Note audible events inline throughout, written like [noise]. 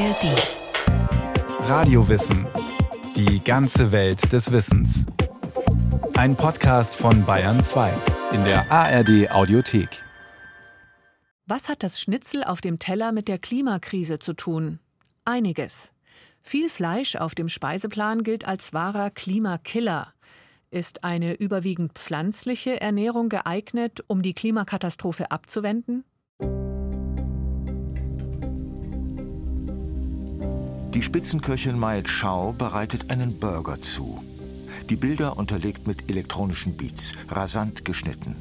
ARD. Radiowissen. Die ganze Welt des Wissens. Ein Podcast von Bayern 2 in der ARD Audiothek. Was hat das Schnitzel auf dem Teller mit der Klimakrise zu tun? Einiges. Viel Fleisch auf dem Speiseplan gilt als wahrer Klimakiller. Ist eine überwiegend pflanzliche Ernährung geeignet, um die Klimakatastrophe abzuwenden? Die Spitzenköchin Mai Chao bereitet einen Burger zu. Die Bilder unterlegt mit elektronischen Beats, rasant geschnitten.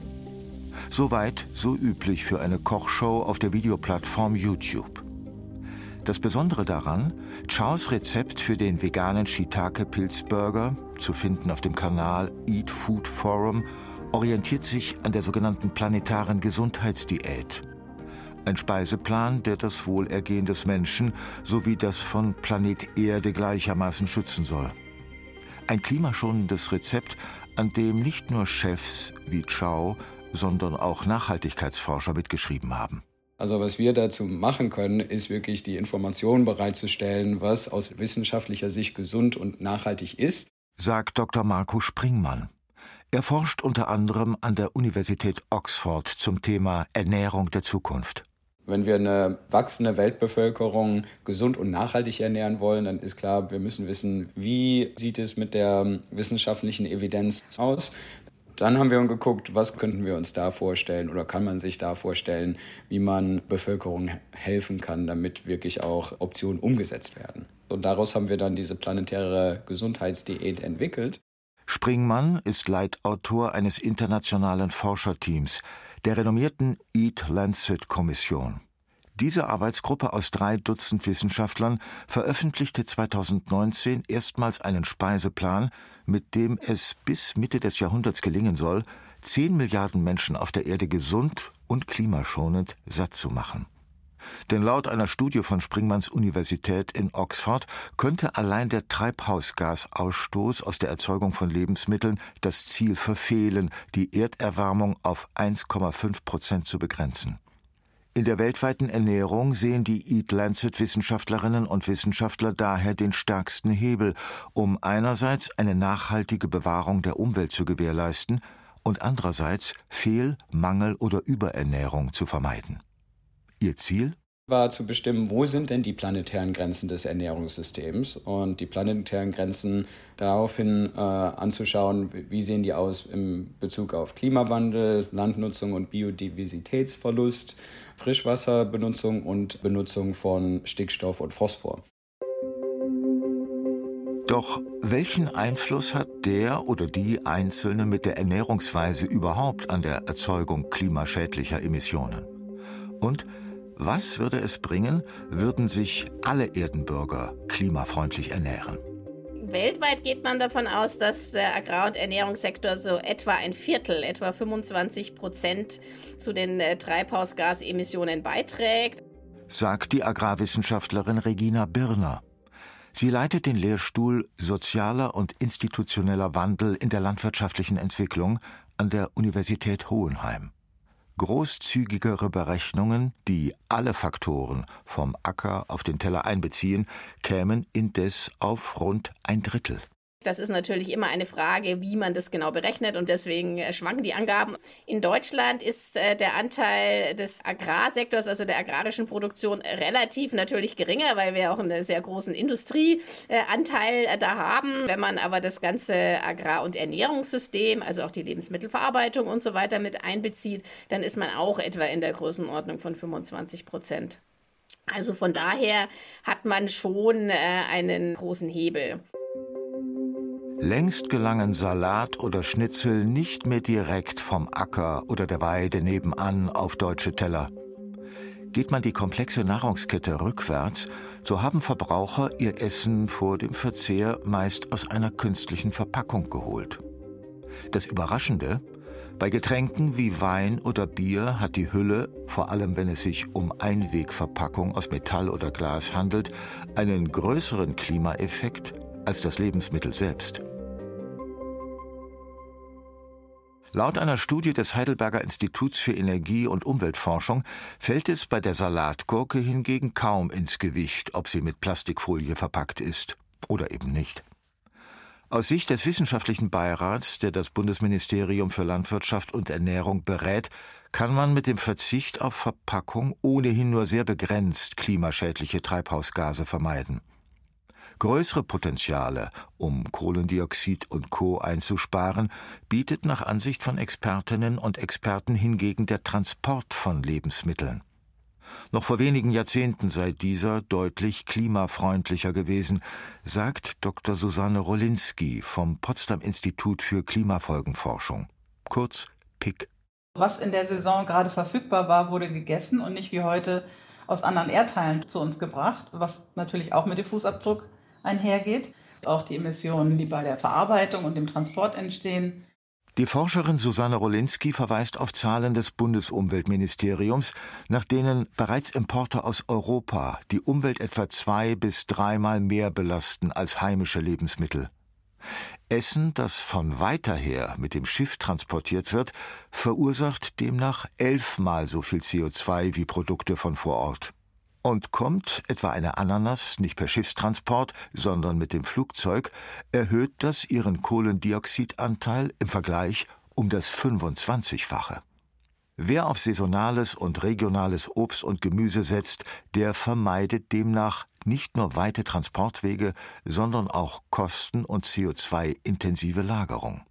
Soweit so üblich für eine Kochshow auf der Videoplattform YouTube. Das Besondere daran, Chaos Rezept für den veganen Shiitake-Pilzburger, zu finden auf dem Kanal Eat Food Forum, orientiert sich an der sogenannten planetaren Gesundheitsdiät. Ein Speiseplan, der das Wohlergehen des Menschen sowie das von Planet Erde gleichermaßen schützen soll. Ein klimaschonendes Rezept, an dem nicht nur Chefs wie Chow, sondern auch Nachhaltigkeitsforscher mitgeschrieben haben. Also was wir dazu machen können, ist wirklich die Informationen bereitzustellen, was aus wissenschaftlicher Sicht gesund und nachhaltig ist. Sagt Dr. Marco Springmann. Er forscht unter anderem an der Universität Oxford zum Thema Ernährung der Zukunft. Wenn wir eine wachsende Weltbevölkerung gesund und nachhaltig ernähren wollen, dann ist klar, wir müssen wissen, wie sieht es mit der wissenschaftlichen Evidenz aus. Dann haben wir geguckt, was könnten wir uns da vorstellen oder kann man sich da vorstellen, wie man Bevölkerung helfen kann, damit wirklich auch Optionen umgesetzt werden. Und daraus haben wir dann diese planetäre Gesundheitsdiät entwickelt. Springmann ist Leitautor eines internationalen Forscherteams, der renommierten Eat Lancet Kommission. Diese Arbeitsgruppe aus drei Dutzend Wissenschaftlern veröffentlichte 2019 erstmals einen Speiseplan, mit dem es bis Mitte des Jahrhunderts gelingen soll, 10 Milliarden Menschen auf der Erde gesund und klimaschonend satt zu machen. Denn laut einer Studie von Springmanns Universität in Oxford könnte allein der Treibhausgasausstoß aus der Erzeugung von Lebensmitteln das Ziel verfehlen, die Erderwärmung auf 1,5 Prozent zu begrenzen. In der weltweiten Ernährung sehen die Eat Lancet Wissenschaftlerinnen und Wissenschaftler daher den stärksten Hebel, um einerseits eine nachhaltige Bewahrung der Umwelt zu gewährleisten und andererseits Fehl-, Mangel- oder Überernährung zu vermeiden. Ihr Ziel? war zu bestimmen, wo sind denn die planetären Grenzen des Ernährungssystems und die planetären Grenzen daraufhin äh, anzuschauen, wie sehen die aus im Bezug auf Klimawandel, Landnutzung und Biodiversitätsverlust, Frischwasserbenutzung und Benutzung von Stickstoff und Phosphor. Doch welchen Einfluss hat der oder die Einzelne mit der Ernährungsweise überhaupt an der Erzeugung klimaschädlicher Emissionen? Und was würde es bringen, würden sich alle Erdenbürger klimafreundlich ernähren? Weltweit geht man davon aus, dass der Agrar- und Ernährungssektor so etwa ein Viertel, etwa 25 Prozent zu den äh, Treibhausgasemissionen beiträgt. Sagt die Agrarwissenschaftlerin Regina Birner. Sie leitet den Lehrstuhl Sozialer und institutioneller Wandel in der landwirtschaftlichen Entwicklung an der Universität Hohenheim. Großzügigere Berechnungen, die alle Faktoren vom Acker auf den Teller einbeziehen, kämen indes auf rund ein Drittel. Das ist natürlich immer eine Frage, wie man das genau berechnet und deswegen äh, schwanken die Angaben. In Deutschland ist äh, der Anteil des Agrarsektors, also der agrarischen Produktion, relativ natürlich geringer, weil wir auch einen sehr großen Industrieanteil äh, da haben. Wenn man aber das ganze Agrar- und Ernährungssystem, also auch die Lebensmittelverarbeitung und so weiter mit einbezieht, dann ist man auch etwa in der Größenordnung von 25 Prozent. Also von daher hat man schon einen großen Hebel. Längst gelangen Salat oder Schnitzel nicht mehr direkt vom Acker oder der Weide nebenan auf deutsche Teller. Geht man die komplexe Nahrungskette rückwärts, so haben Verbraucher ihr Essen vor dem Verzehr meist aus einer künstlichen Verpackung geholt. Das Überraschende, bei Getränken wie Wein oder Bier hat die Hülle, vor allem wenn es sich um Einwegverpackung aus Metall oder Glas handelt, einen größeren Klimaeffekt als das Lebensmittel selbst. Laut einer Studie des Heidelberger Instituts für Energie- und Umweltforschung fällt es bei der Salatgurke hingegen kaum ins Gewicht, ob sie mit Plastikfolie verpackt ist oder eben nicht. Aus Sicht des wissenschaftlichen Beirats, der das Bundesministerium für Landwirtschaft und Ernährung berät, kann man mit dem Verzicht auf Verpackung ohnehin nur sehr begrenzt klimaschädliche Treibhausgase vermeiden. Größere Potenziale, um Kohlendioxid und Co. einzusparen, bietet nach Ansicht von Expertinnen und Experten hingegen der Transport von Lebensmitteln. Noch vor wenigen Jahrzehnten sei dieser deutlich klimafreundlicher gewesen, sagt Dr. Susanne Rolinski vom Potsdam Institut für Klimafolgenforschung, kurz PIC. Was in der Saison gerade verfügbar war, wurde gegessen und nicht wie heute aus anderen Erdteilen zu uns gebracht, was natürlich auch mit dem Fußabdruck einhergeht. Auch die Emissionen, die bei der Verarbeitung und dem Transport entstehen, die Forscherin Susanne Rolinski verweist auf Zahlen des Bundesumweltministeriums, nach denen bereits Importe aus Europa die Umwelt etwa zwei bis dreimal mehr belasten als heimische Lebensmittel. Essen, das von weiter her mit dem Schiff transportiert wird, verursacht demnach elfmal so viel CO2 wie Produkte von vor Ort. Und kommt etwa eine Ananas nicht per Schiffstransport, sondern mit dem Flugzeug, erhöht das ihren Kohlendioxidanteil im Vergleich um das 25-fache. Wer auf saisonales und regionales Obst und Gemüse setzt, der vermeidet demnach nicht nur weite Transportwege, sondern auch Kosten und CO2-intensive Lagerung.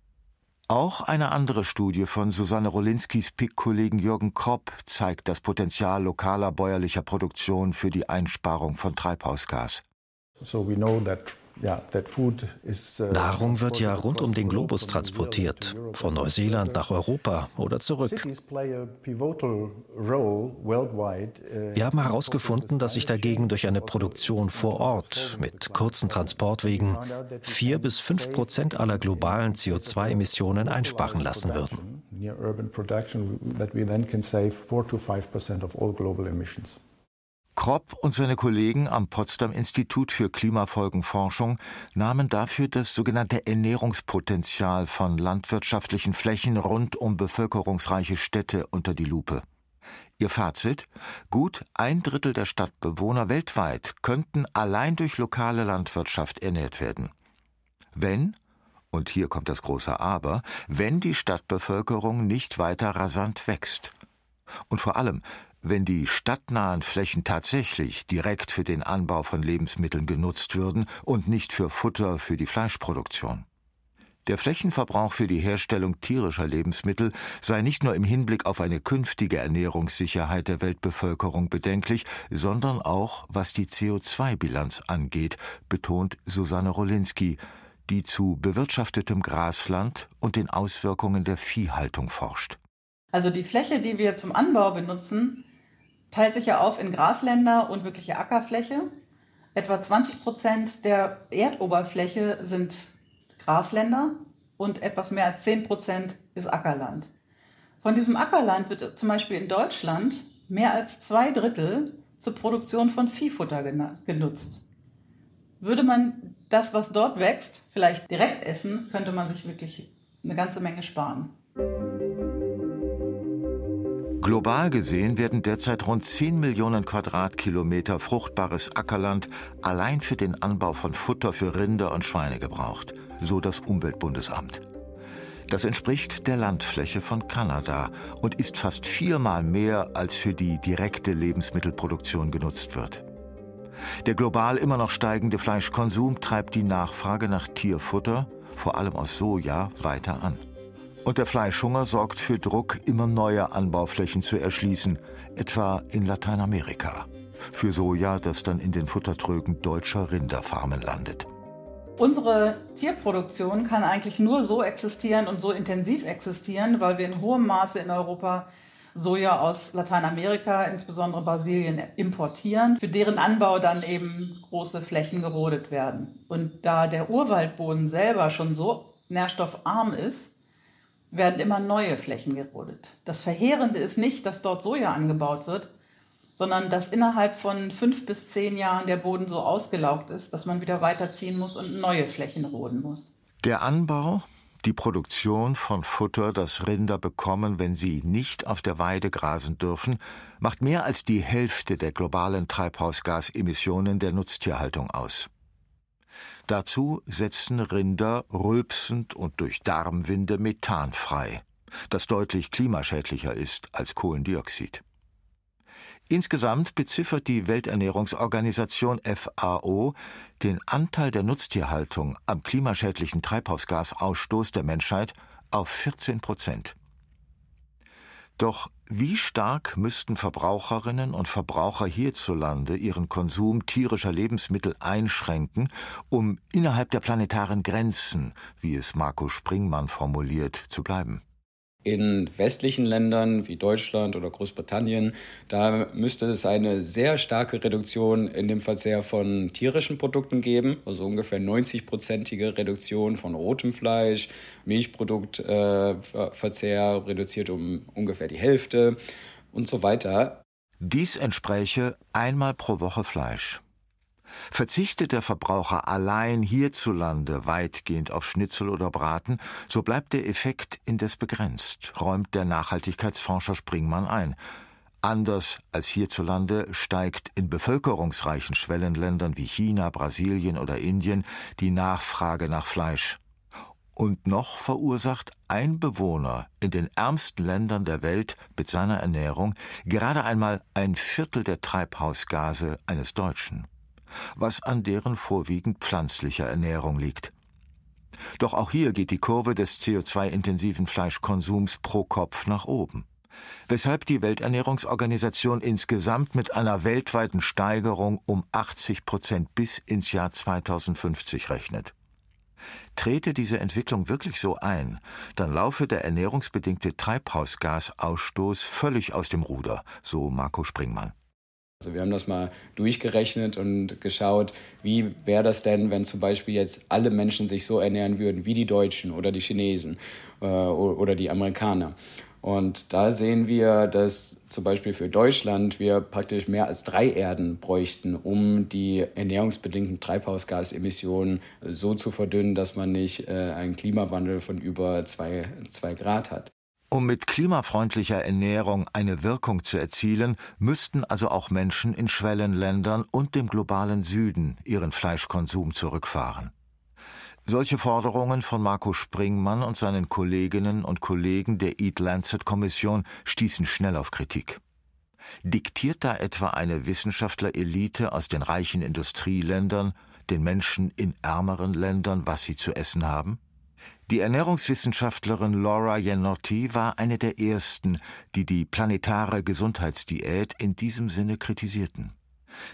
Auch eine andere Studie von Susanne Rolinskis PIK-Kollegen Jürgen Kropp zeigt das Potenzial lokaler bäuerlicher Produktion für die Einsparung von Treibhausgas. So we know that Nahrung wird ja rund um den Globus transportiert, von Neuseeland nach Europa oder zurück. Uh, Wir haben herausgefunden, dass sich dagegen durch eine Produktion vor Ort mit kurzen Transportwegen vier bis fünf Prozent aller globalen CO2-Emissionen einsparen lassen würden. Kropp und seine Kollegen am Potsdam Institut für Klimafolgenforschung nahmen dafür das sogenannte Ernährungspotenzial von landwirtschaftlichen Flächen rund um bevölkerungsreiche Städte unter die Lupe. Ihr Fazit? Gut ein Drittel der Stadtbewohner weltweit könnten allein durch lokale Landwirtschaft ernährt werden. Wenn, und hier kommt das große Aber, wenn die Stadtbevölkerung nicht weiter rasant wächst. Und vor allem, wenn die stadtnahen Flächen tatsächlich direkt für den Anbau von Lebensmitteln genutzt würden und nicht für Futter für die Fleischproduktion. Der Flächenverbrauch für die Herstellung tierischer Lebensmittel sei nicht nur im Hinblick auf eine künftige Ernährungssicherheit der Weltbevölkerung bedenklich, sondern auch was die CO2-Bilanz angeht, betont Susanne Rolinski, die zu bewirtschaftetem Grasland und den Auswirkungen der Viehhaltung forscht. Also die Fläche, die wir zum Anbau benutzen, teilt sich ja auf in Grasländer und wirkliche Ackerfläche. Etwa 20 Prozent der Erdoberfläche sind Grasländer und etwas mehr als 10 Prozent ist Ackerland. Von diesem Ackerland wird zum Beispiel in Deutschland mehr als zwei Drittel zur Produktion von Viehfutter genutzt. Würde man das, was dort wächst, vielleicht direkt essen, könnte man sich wirklich eine ganze Menge sparen. Global gesehen werden derzeit rund 10 Millionen Quadratkilometer fruchtbares Ackerland allein für den Anbau von Futter für Rinder und Schweine gebraucht, so das Umweltbundesamt. Das entspricht der Landfläche von Kanada und ist fast viermal mehr, als für die direkte Lebensmittelproduktion genutzt wird. Der global immer noch steigende Fleischkonsum treibt die Nachfrage nach Tierfutter, vor allem aus Soja, weiter an. Und der Fleischhunger sorgt für Druck, immer neue Anbauflächen zu erschließen, etwa in Lateinamerika. Für Soja, das dann in den Futtertrögen deutscher Rinderfarmen landet. Unsere Tierproduktion kann eigentlich nur so existieren und so intensiv existieren, weil wir in hohem Maße in Europa Soja aus Lateinamerika, insbesondere Brasilien, importieren, für deren Anbau dann eben große Flächen gerodet werden. Und da der Urwaldboden selber schon so nährstoffarm ist, werden immer neue Flächen gerodet. Das Verheerende ist nicht, dass dort Soja angebaut wird, sondern dass innerhalb von fünf bis zehn Jahren der Boden so ausgelaugt ist, dass man wieder weiterziehen muss und neue Flächen roden muss. Der Anbau, Die Produktion von Futter, das Rinder bekommen, wenn sie nicht auf der Weide grasen dürfen, macht mehr als die Hälfte der globalen Treibhausgasemissionen der Nutztierhaltung aus. Dazu setzen Rinder rülpsend und durch Darmwinde Methan frei, das deutlich klimaschädlicher ist als Kohlendioxid. Insgesamt beziffert die Welternährungsorganisation FAO den Anteil der Nutztierhaltung am klimaschädlichen Treibhausgasausstoß der Menschheit auf 14 Prozent. Doch wie stark müssten Verbraucherinnen und Verbraucher hierzulande ihren Konsum tierischer Lebensmittel einschränken, um innerhalb der planetaren Grenzen, wie es Marco Springmann formuliert, zu bleiben? In westlichen Ländern wie Deutschland oder Großbritannien, da müsste es eine sehr starke Reduktion in dem Verzehr von tierischen Produkten geben, also ungefähr 90-prozentige Reduktion von rotem Fleisch, Milchproduktverzehr äh, reduziert um ungefähr die Hälfte und so weiter. Dies entspräche einmal pro Woche Fleisch. Verzichtet der Verbraucher allein hierzulande weitgehend auf Schnitzel oder Braten, so bleibt der Effekt indes begrenzt, räumt der Nachhaltigkeitsforscher Springmann ein. Anders als hierzulande steigt in bevölkerungsreichen Schwellenländern wie China, Brasilien oder Indien die Nachfrage nach Fleisch. Und noch verursacht ein Bewohner in den ärmsten Ländern der Welt mit seiner Ernährung gerade einmal ein Viertel der Treibhausgase eines Deutschen was an deren vorwiegend pflanzlicher Ernährung liegt. Doch auch hier geht die Kurve des CO2-intensiven Fleischkonsums pro Kopf nach oben, weshalb die Welternährungsorganisation insgesamt mit einer weltweiten Steigerung um 80 Prozent bis ins Jahr 2050 rechnet. Trete diese Entwicklung wirklich so ein, dann laufe der ernährungsbedingte Treibhausgasausstoß völlig aus dem Ruder, so Marco Springmann. Also wir haben das mal durchgerechnet und geschaut, wie wäre das denn, wenn zum Beispiel jetzt alle Menschen sich so ernähren würden wie die Deutschen oder die Chinesen äh, oder die Amerikaner. Und da sehen wir, dass zum Beispiel für Deutschland wir praktisch mehr als drei Erden bräuchten, um die ernährungsbedingten Treibhausgasemissionen so zu verdünnen, dass man nicht äh, einen Klimawandel von über zwei, zwei Grad hat. Um mit klimafreundlicher Ernährung eine Wirkung zu erzielen, müssten also auch Menschen in Schwellenländern und dem globalen Süden ihren Fleischkonsum zurückfahren. Solche Forderungen von Marco Springmann und seinen Kolleginnen und Kollegen der Eat Lancet Kommission stießen schnell auf Kritik. Diktiert da etwa eine Wissenschaftlerelite aus den reichen Industrieländern den Menschen in ärmeren Ländern, was sie zu essen haben? Die Ernährungswissenschaftlerin Laura Janotti war eine der ersten, die die planetare Gesundheitsdiät in diesem Sinne kritisierten.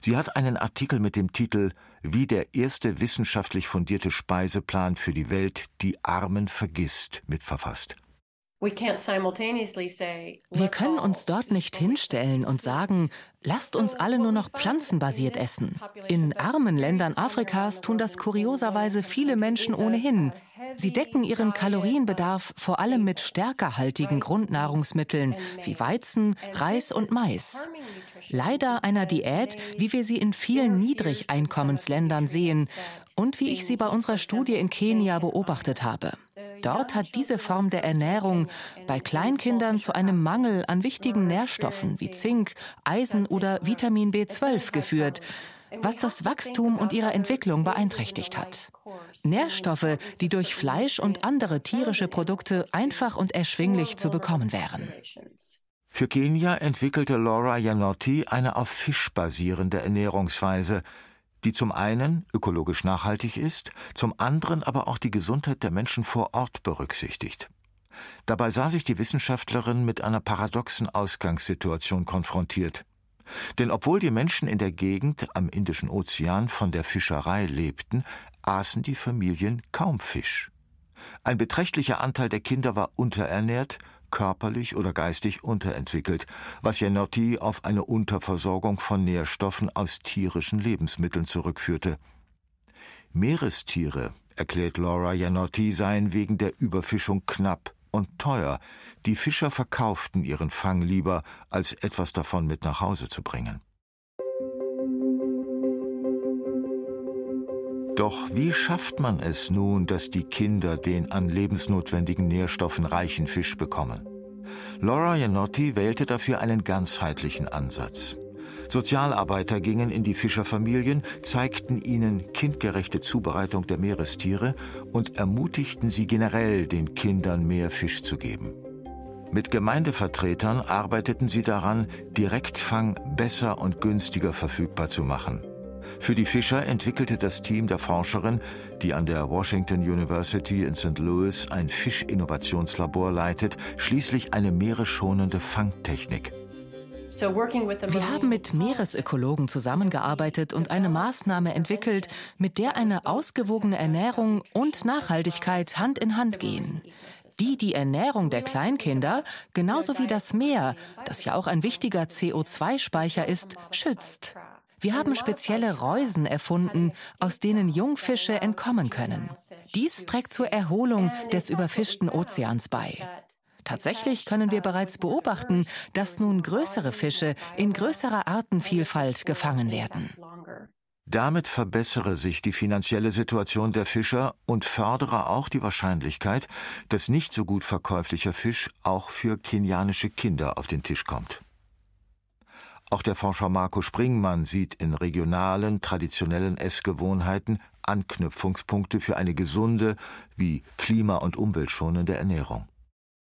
Sie hat einen Artikel mit dem Titel Wie der erste wissenschaftlich fundierte Speiseplan für die Welt die Armen vergisst mitverfasst. Wir können uns dort nicht hinstellen und sagen, lasst uns alle nur noch pflanzenbasiert essen. In armen Ländern Afrikas tun das kurioserweise viele Menschen ohnehin. Sie decken ihren Kalorienbedarf vor allem mit stärkerhaltigen Grundnahrungsmitteln wie Weizen, Reis und Mais. Leider einer Diät, wie wir sie in vielen Niedrigeinkommensländern sehen und wie ich sie bei unserer Studie in Kenia beobachtet habe. Dort hat diese Form der Ernährung bei Kleinkindern zu einem Mangel an wichtigen Nährstoffen wie Zink, Eisen oder Vitamin B12 geführt, was das Wachstum und ihre Entwicklung beeinträchtigt hat. Nährstoffe, die durch Fleisch und andere tierische Produkte einfach und erschwinglich zu bekommen wären. Für Kenia entwickelte Laura Janotti eine auf Fisch basierende Ernährungsweise, die zum einen ökologisch nachhaltig ist, zum anderen aber auch die Gesundheit der Menschen vor Ort berücksichtigt. Dabei sah sich die Wissenschaftlerin mit einer paradoxen Ausgangssituation konfrontiert. Denn obwohl die Menschen in der Gegend am Indischen Ozean von der Fischerei lebten, aßen die Familien kaum Fisch. Ein beträchtlicher Anteil der Kinder war unterernährt, körperlich oder geistig unterentwickelt, was Janotti auf eine Unterversorgung von Nährstoffen aus tierischen Lebensmitteln zurückführte. Meerestiere, erklärt Laura Janotti, seien wegen der Überfischung knapp und teuer. Die Fischer verkauften ihren Fang lieber, als etwas davon mit nach Hause zu bringen. Doch wie schafft man es nun, dass die Kinder den an lebensnotwendigen Nährstoffen reichen Fisch bekommen? Laura Janotti wählte dafür einen ganzheitlichen Ansatz. Sozialarbeiter gingen in die Fischerfamilien, zeigten ihnen kindgerechte Zubereitung der Meerestiere und ermutigten sie generell, den Kindern mehr Fisch zu geben. Mit Gemeindevertretern arbeiteten sie daran, Direktfang besser und günstiger verfügbar zu machen. Für die Fischer entwickelte das Team der Forscherin, die an der Washington University in St. Louis ein Fischinnovationslabor leitet, schließlich eine meeresschonende Fangtechnik. Wir haben mit Meeresökologen zusammengearbeitet und eine Maßnahme entwickelt, mit der eine ausgewogene Ernährung und Nachhaltigkeit Hand in Hand gehen die die Ernährung der Kleinkinder, genauso wie das Meer, das ja auch ein wichtiger CO2-Speicher ist, schützt. Wir haben spezielle Reusen erfunden, aus denen Jungfische entkommen können. Dies trägt zur Erholung des überfischten Ozeans bei. Tatsächlich können wir bereits beobachten, dass nun größere Fische in größerer Artenvielfalt gefangen werden. Damit verbessere sich die finanzielle Situation der Fischer und fördere auch die Wahrscheinlichkeit, dass nicht so gut verkäuflicher Fisch auch für kenianische Kinder auf den Tisch kommt. Auch der Forscher Marco Springmann sieht in regionalen, traditionellen Essgewohnheiten Anknüpfungspunkte für eine gesunde wie klima- und umweltschonende Ernährung.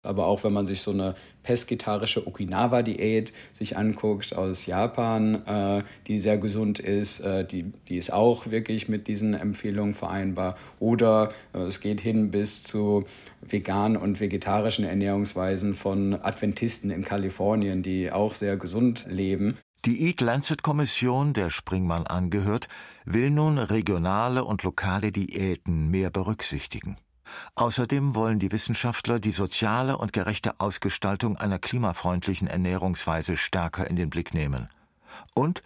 Aber auch wenn man sich so eine pesketarische Okinawa-Diät sich anguckt aus Japan, äh, die sehr gesund ist, äh, die, die ist auch wirklich mit diesen Empfehlungen vereinbar. Oder äh, es geht hin bis zu veganen und vegetarischen Ernährungsweisen von Adventisten in Kalifornien, die auch sehr gesund leben. Die Eat Lancet Kommission, der Springmann angehört, will nun regionale und lokale Diäten mehr berücksichtigen. Außerdem wollen die Wissenschaftler die soziale und gerechte Ausgestaltung einer klimafreundlichen Ernährungsweise stärker in den Blick nehmen. Und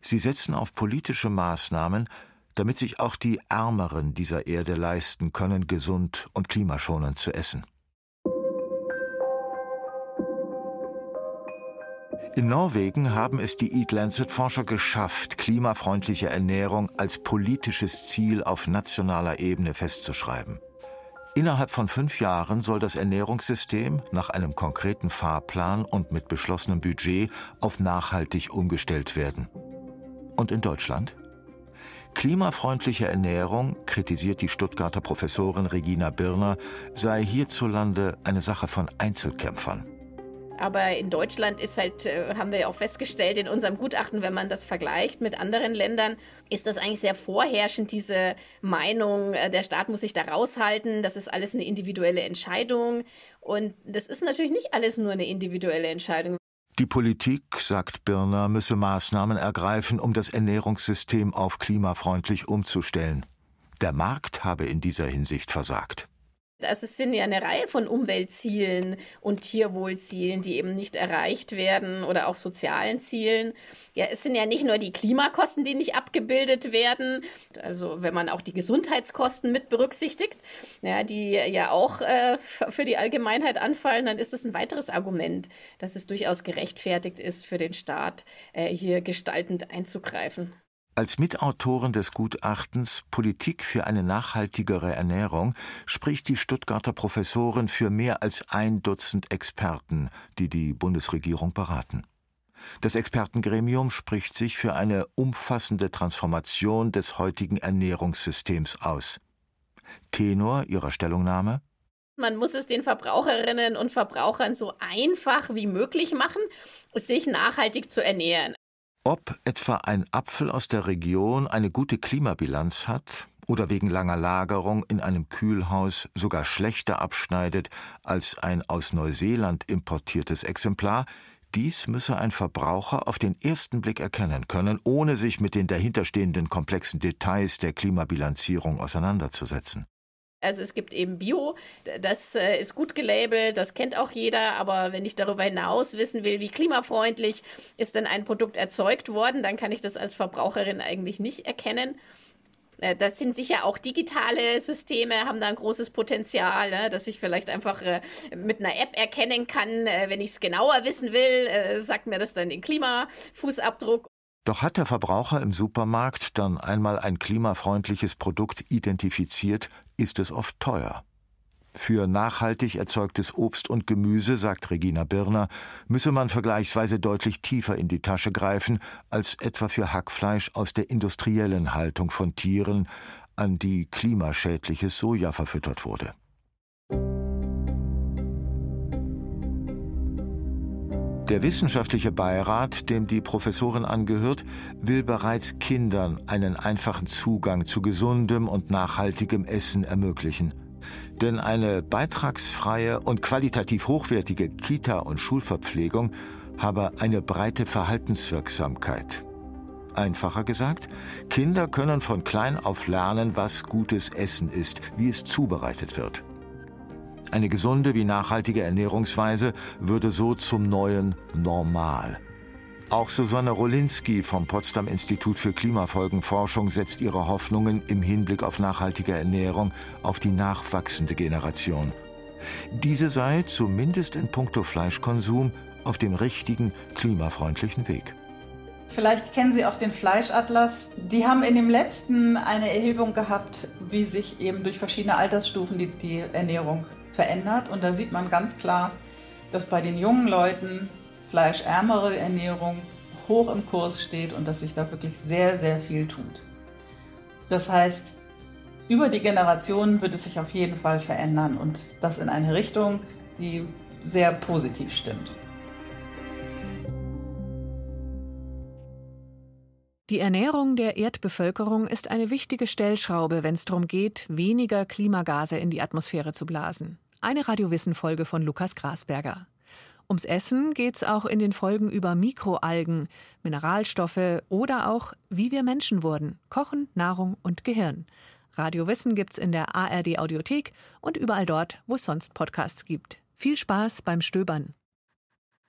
sie setzen auf politische Maßnahmen, damit sich auch die Ärmeren dieser Erde leisten können, gesund und klimaschonend zu essen. In Norwegen haben es die Eat Lancet-Forscher geschafft, klimafreundliche Ernährung als politisches Ziel auf nationaler Ebene festzuschreiben. Innerhalb von fünf Jahren soll das Ernährungssystem nach einem konkreten Fahrplan und mit beschlossenem Budget auf nachhaltig umgestellt werden. Und in Deutschland? Klimafreundliche Ernährung, kritisiert die Stuttgarter Professorin Regina Birner, sei hierzulande eine Sache von Einzelkämpfern. Aber in Deutschland ist halt, äh, haben wir ja auch festgestellt in unserem Gutachten, wenn man das vergleicht mit anderen Ländern, ist das eigentlich sehr vorherrschend, diese Meinung, äh, der Staat muss sich da raushalten, das ist alles eine individuelle Entscheidung. Und das ist natürlich nicht alles nur eine individuelle Entscheidung. Die Politik, sagt Birner, müsse Maßnahmen ergreifen, um das Ernährungssystem auf klimafreundlich umzustellen. Der Markt habe in dieser Hinsicht versagt. Also es sind ja eine Reihe von Umweltzielen und Tierwohlzielen, die eben nicht erreicht werden oder auch sozialen Zielen. Ja, es sind ja nicht nur die Klimakosten, die nicht abgebildet werden. Also wenn man auch die Gesundheitskosten mit berücksichtigt, ja, die ja auch äh, für die Allgemeinheit anfallen, dann ist das ein weiteres Argument, dass es durchaus gerechtfertigt ist, für den Staat äh, hier gestaltend einzugreifen. Als Mitautorin des Gutachtens Politik für eine nachhaltigere Ernährung spricht die Stuttgarter Professorin für mehr als ein Dutzend Experten, die die Bundesregierung beraten. Das Expertengremium spricht sich für eine umfassende Transformation des heutigen Ernährungssystems aus. Tenor ihrer Stellungnahme man muss es den Verbraucherinnen und Verbrauchern so einfach wie möglich machen, sich nachhaltig zu ernähren. Ob etwa ein Apfel aus der Region eine gute Klimabilanz hat oder wegen langer Lagerung in einem Kühlhaus sogar schlechter abschneidet als ein aus Neuseeland importiertes Exemplar, dies müsse ein Verbraucher auf den ersten Blick erkennen können, ohne sich mit den dahinterstehenden komplexen Details der Klimabilanzierung auseinanderzusetzen. Also es gibt eben Bio, das äh, ist gut gelabelt, das kennt auch jeder, aber wenn ich darüber hinaus wissen will, wie klimafreundlich ist denn ein Produkt erzeugt worden, dann kann ich das als Verbraucherin eigentlich nicht erkennen. Äh, das sind sicher auch digitale Systeme, haben da ein großes Potenzial, ne, dass ich vielleicht einfach äh, mit einer App erkennen kann, wenn ich es genauer wissen will, sagt mir das dann den Klimafußabdruck. Doch hat der Verbraucher im Supermarkt dann einmal ein klimafreundliches Produkt identifiziert, ist es oft teuer. Für nachhaltig erzeugtes Obst und Gemüse, sagt Regina Birner, müsse man vergleichsweise deutlich tiefer in die Tasche greifen als etwa für Hackfleisch aus der industriellen Haltung von Tieren, an die klimaschädliches Soja verfüttert wurde. Der wissenschaftliche Beirat, dem die Professorin angehört, will bereits Kindern einen einfachen Zugang zu gesundem und nachhaltigem Essen ermöglichen. Denn eine beitragsfreie und qualitativ hochwertige Kita- und Schulverpflegung habe eine breite Verhaltenswirksamkeit. Einfacher gesagt, Kinder können von klein auf lernen, was gutes Essen ist, wie es zubereitet wird. Eine gesunde wie nachhaltige Ernährungsweise würde so zum neuen Normal. Auch Susanne Rolinski vom Potsdam Institut für Klimafolgenforschung setzt ihre Hoffnungen im Hinblick auf nachhaltige Ernährung auf die nachwachsende Generation. Diese sei zumindest in puncto Fleischkonsum auf dem richtigen, klimafreundlichen Weg. Vielleicht kennen Sie auch den Fleischatlas. Die haben in dem letzten eine Erhebung gehabt, wie sich eben durch verschiedene Altersstufen die, die Ernährung verändert. Und da sieht man ganz klar, dass bei den jungen Leuten fleischärmere Ernährung hoch im Kurs steht und dass sich da wirklich sehr, sehr viel tut. Das heißt, über die Generationen wird es sich auf jeden Fall verändern und das in eine Richtung, die sehr positiv stimmt. Die Ernährung der Erdbevölkerung ist eine wichtige Stellschraube, wenn es darum geht, weniger Klimagase in die Atmosphäre zu blasen. Eine Radiowissen-Folge von Lukas Grasberger. Ums Essen geht's auch in den Folgen über Mikroalgen, Mineralstoffe oder auch wie wir Menschen wurden, Kochen, Nahrung und Gehirn. Radio Wissen gibt's in der ARD Audiothek und überall dort, wo es sonst Podcasts gibt. Viel Spaß beim Stöbern.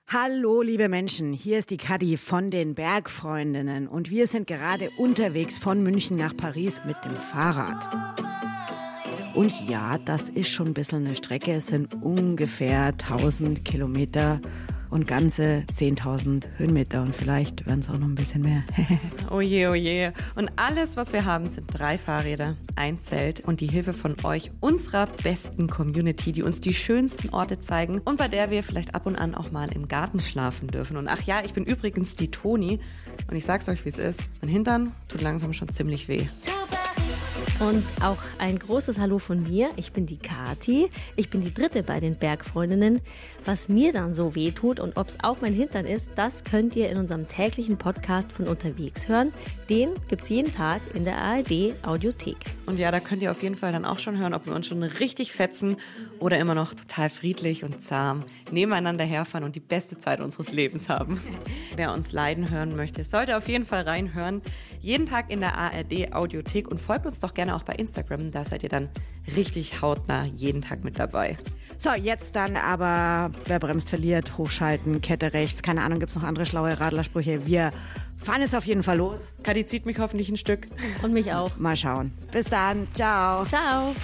Hallo, liebe Menschen, hier ist die Kadi von den Bergfreundinnen und wir sind gerade unterwegs von München nach Paris mit dem Fahrrad. Und ja, das ist schon ein bisschen eine Strecke. Es sind ungefähr 1000 Kilometer und ganze 10.000 Höhenmeter und vielleicht werden es auch noch ein bisschen mehr. [laughs] oje, oje. Und alles, was wir haben, sind drei Fahrräder, ein Zelt und die Hilfe von euch, unserer besten Community, die uns die schönsten Orte zeigen und bei der wir vielleicht ab und an auch mal im Garten schlafen dürfen. Und ach ja, ich bin übrigens die Toni und ich sag's euch, wie es ist. Mein Hintern tut langsam schon ziemlich weh. Und auch ein großes Hallo von mir. Ich bin die Kati. Ich bin die dritte bei den Bergfreundinnen. Was mir dann so weh tut und ob es auch mein Hintern ist, das könnt ihr in unserem täglichen Podcast von unterwegs hören. Den gibt es jeden Tag in der ARD Audiothek. Und ja, da könnt ihr auf jeden Fall dann auch schon hören, ob wir uns schon richtig fetzen oder immer noch total friedlich und zahm nebeneinander herfahren und die beste Zeit unseres Lebens haben. [laughs] Wer uns leiden hören möchte, sollte auf jeden Fall reinhören. Jeden Tag in der ARD Audiothek und folgt uns doch gerne gerne auch bei Instagram. Da seid ihr dann richtig hautnah jeden Tag mit dabei. So, jetzt dann aber, wer bremst, verliert, hochschalten, Kette rechts. Keine Ahnung, gibt es noch andere schlaue Radlersprüche. Wir fahren jetzt auf jeden Fall los. Kadi zieht mich hoffentlich ein Stück. Und mich auch. Mal schauen. Bis dann. Ciao. Ciao.